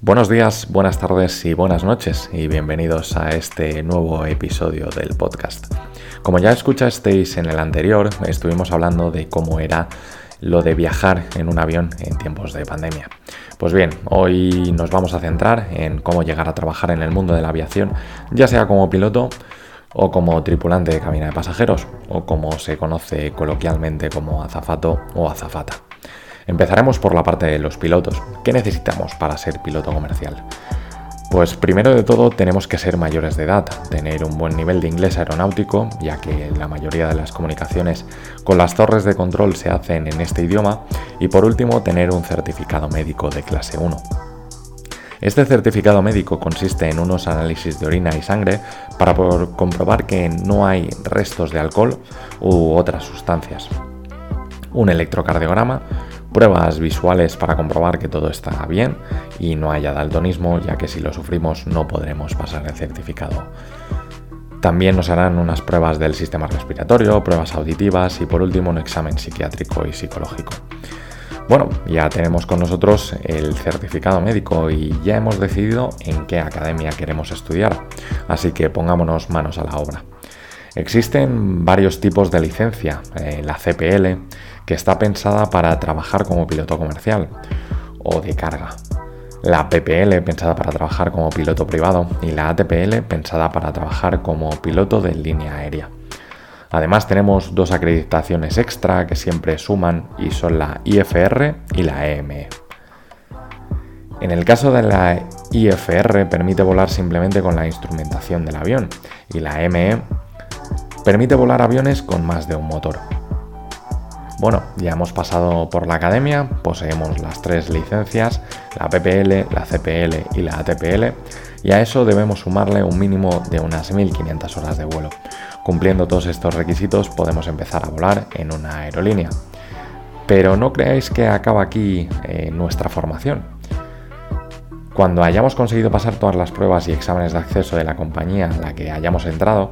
Buenos días, buenas tardes y buenas noches y bienvenidos a este nuevo episodio del podcast. Como ya escuchasteis en el anterior, estuvimos hablando de cómo era lo de viajar en un avión en tiempos de pandemia. Pues bien, hoy nos vamos a centrar en cómo llegar a trabajar en el mundo de la aviación, ya sea como piloto o como tripulante de cabina de pasajeros, o como se conoce coloquialmente como azafato o azafata. Empezaremos por la parte de los pilotos. ¿Qué necesitamos para ser piloto comercial? Pues primero de todo tenemos que ser mayores de edad, tener un buen nivel de inglés aeronáutico, ya que la mayoría de las comunicaciones con las torres de control se hacen en este idioma, y por último tener un certificado médico de clase 1. Este certificado médico consiste en unos análisis de orina y sangre para comprobar que no hay restos de alcohol u otras sustancias. Un electrocardiograma, pruebas visuales para comprobar que todo está bien y no haya daltonismo, ya que si lo sufrimos no podremos pasar el certificado. También nos harán unas pruebas del sistema respiratorio, pruebas auditivas y por último un examen psiquiátrico y psicológico. Bueno, ya tenemos con nosotros el certificado médico y ya hemos decidido en qué academia queremos estudiar, así que pongámonos manos a la obra. Existen varios tipos de licencia, eh, la CPL, que está pensada para trabajar como piloto comercial o de carga, la PPL pensada para trabajar como piloto privado y la ATPL pensada para trabajar como piloto de línea aérea. Además tenemos dos acreditaciones extra que siempre suman y son la IFR y la EME. En el caso de la IFR permite volar simplemente con la instrumentación del avión y la EME permite volar aviones con más de un motor. Bueno, ya hemos pasado por la academia, poseemos las tres licencias, la PPL, la CPL y la ATPL, y a eso debemos sumarle un mínimo de unas 1500 horas de vuelo. Cumpliendo todos estos requisitos podemos empezar a volar en una aerolínea. Pero no creáis que acaba aquí eh, nuestra formación. Cuando hayamos conseguido pasar todas las pruebas y exámenes de acceso de la compañía en la que hayamos entrado,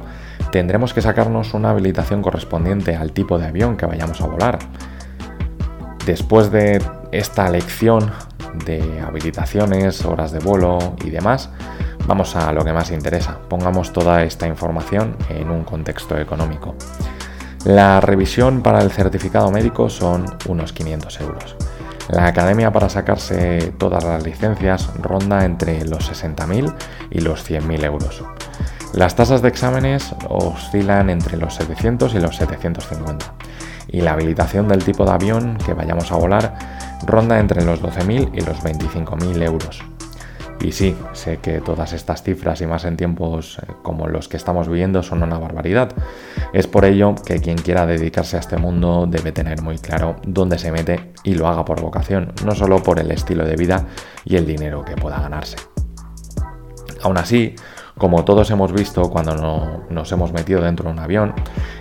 tendremos que sacarnos una habilitación correspondiente al tipo de avión que vayamos a volar. Después de esta lección de habilitaciones, horas de vuelo y demás, Vamos a lo que más interesa. Pongamos toda esta información en un contexto económico. La revisión para el certificado médico son unos 500 euros. La academia para sacarse todas las licencias ronda entre los 60.000 y los 100.000 euros. Las tasas de exámenes oscilan entre los 700 y los 750. Y la habilitación del tipo de avión que vayamos a volar ronda entre los 12.000 y los 25.000 euros. Y sí, sé que todas estas cifras y más en tiempos eh, como los que estamos viviendo son una barbaridad. Es por ello que quien quiera dedicarse a este mundo debe tener muy claro dónde se mete y lo haga por vocación, no solo por el estilo de vida y el dinero que pueda ganarse. Aún así, como todos hemos visto cuando nos hemos metido dentro de un avión,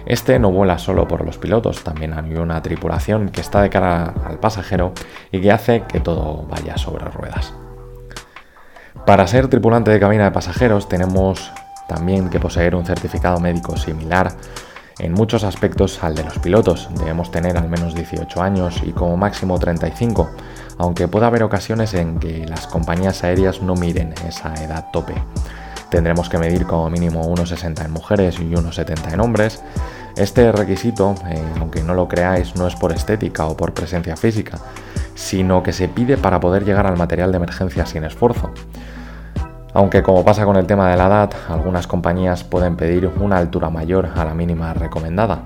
este no vuela solo por los pilotos, también hay una tripulación que está de cara al pasajero y que hace que todo vaya sobre ruedas. Para ser tripulante de cabina de pasajeros tenemos también que poseer un certificado médico similar en muchos aspectos al de los pilotos. Debemos tener al menos 18 años y como máximo 35, aunque puede haber ocasiones en que las compañías aéreas no miren esa edad tope. Tendremos que medir como mínimo 1,60 en mujeres y 1,70 en hombres. Este requisito, eh, aunque no lo creáis, no es por estética o por presencia física, sino que se pide para poder llegar al material de emergencia sin esfuerzo. Aunque como pasa con el tema de la edad, algunas compañías pueden pedir una altura mayor a la mínima recomendada.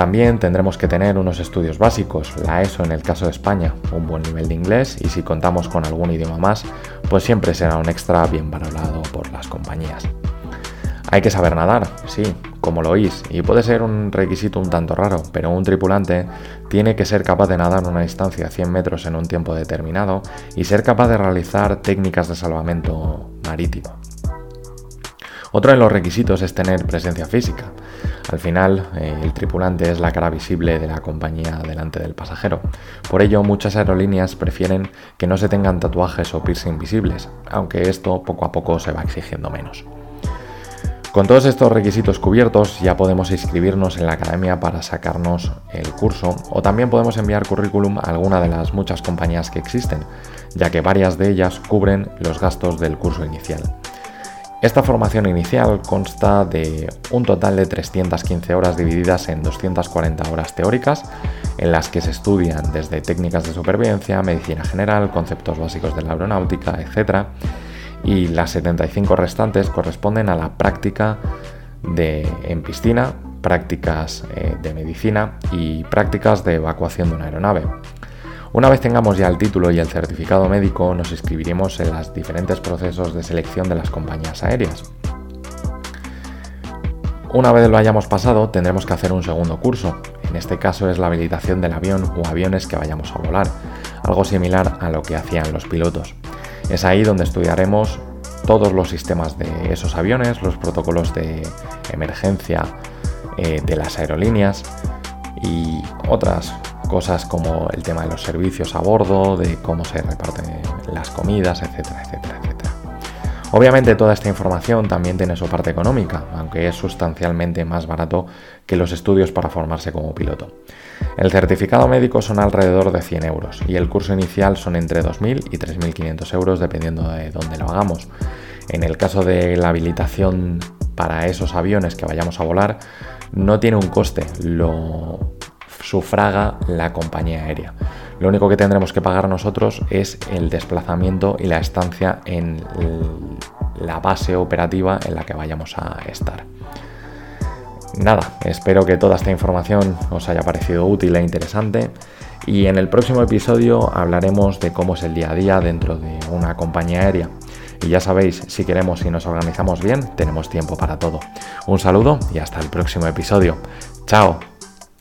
También tendremos que tener unos estudios básicos, la ESO en el caso de España, un buen nivel de inglés y si contamos con algún idioma más, pues siempre será un extra bien valorado por las compañías. Hay que saber nadar, sí, como lo oís, y puede ser un requisito un tanto raro, pero un tripulante tiene que ser capaz de nadar una distancia de 100 metros en un tiempo determinado y ser capaz de realizar técnicas de salvamento marítimo. Otro de los requisitos es tener presencia física. Al final, eh, el tripulante es la cara visible de la compañía delante del pasajero. Por ello, muchas aerolíneas prefieren que no se tengan tatuajes o piercing visibles, aunque esto poco a poco se va exigiendo menos. Con todos estos requisitos cubiertos ya podemos inscribirnos en la academia para sacarnos el curso o también podemos enviar currículum a alguna de las muchas compañías que existen, ya que varias de ellas cubren los gastos del curso inicial. Esta formación inicial consta de un total de 315 horas divididas en 240 horas teóricas, en las que se estudian desde técnicas de supervivencia, medicina general, conceptos básicos de la aeronáutica, etc y las 75 restantes corresponden a la práctica de, en piscina, prácticas eh, de medicina y prácticas de evacuación de una aeronave. Una vez tengamos ya el título y el certificado médico, nos inscribiremos en los diferentes procesos de selección de las compañías aéreas. Una vez lo hayamos pasado, tendremos que hacer un segundo curso. En este caso es la habilitación del avión o aviones que vayamos a volar, algo similar a lo que hacían los pilotos. Es ahí donde estudiaremos todos los sistemas de esos aviones, los protocolos de emergencia eh, de las aerolíneas y otras cosas como el tema de los servicios a bordo, de cómo se reparten las comidas, etcétera, etcétera, etcétera. Obviamente toda esta información también tiene su parte económica, aunque es sustancialmente más barato que los estudios para formarse como piloto. El certificado médico son alrededor de 100 euros y el curso inicial son entre 2.000 y 3.500 euros dependiendo de dónde lo hagamos. En el caso de la habilitación para esos aviones que vayamos a volar, no tiene un coste, lo sufraga la compañía aérea. Lo único que tendremos que pagar nosotros es el desplazamiento y la estancia en la base operativa en la que vayamos a estar. Nada, espero que toda esta información os haya parecido útil e interesante y en el próximo episodio hablaremos de cómo es el día a día dentro de una compañía aérea. Y ya sabéis, si queremos y nos organizamos bien, tenemos tiempo para todo. Un saludo y hasta el próximo episodio. Chao.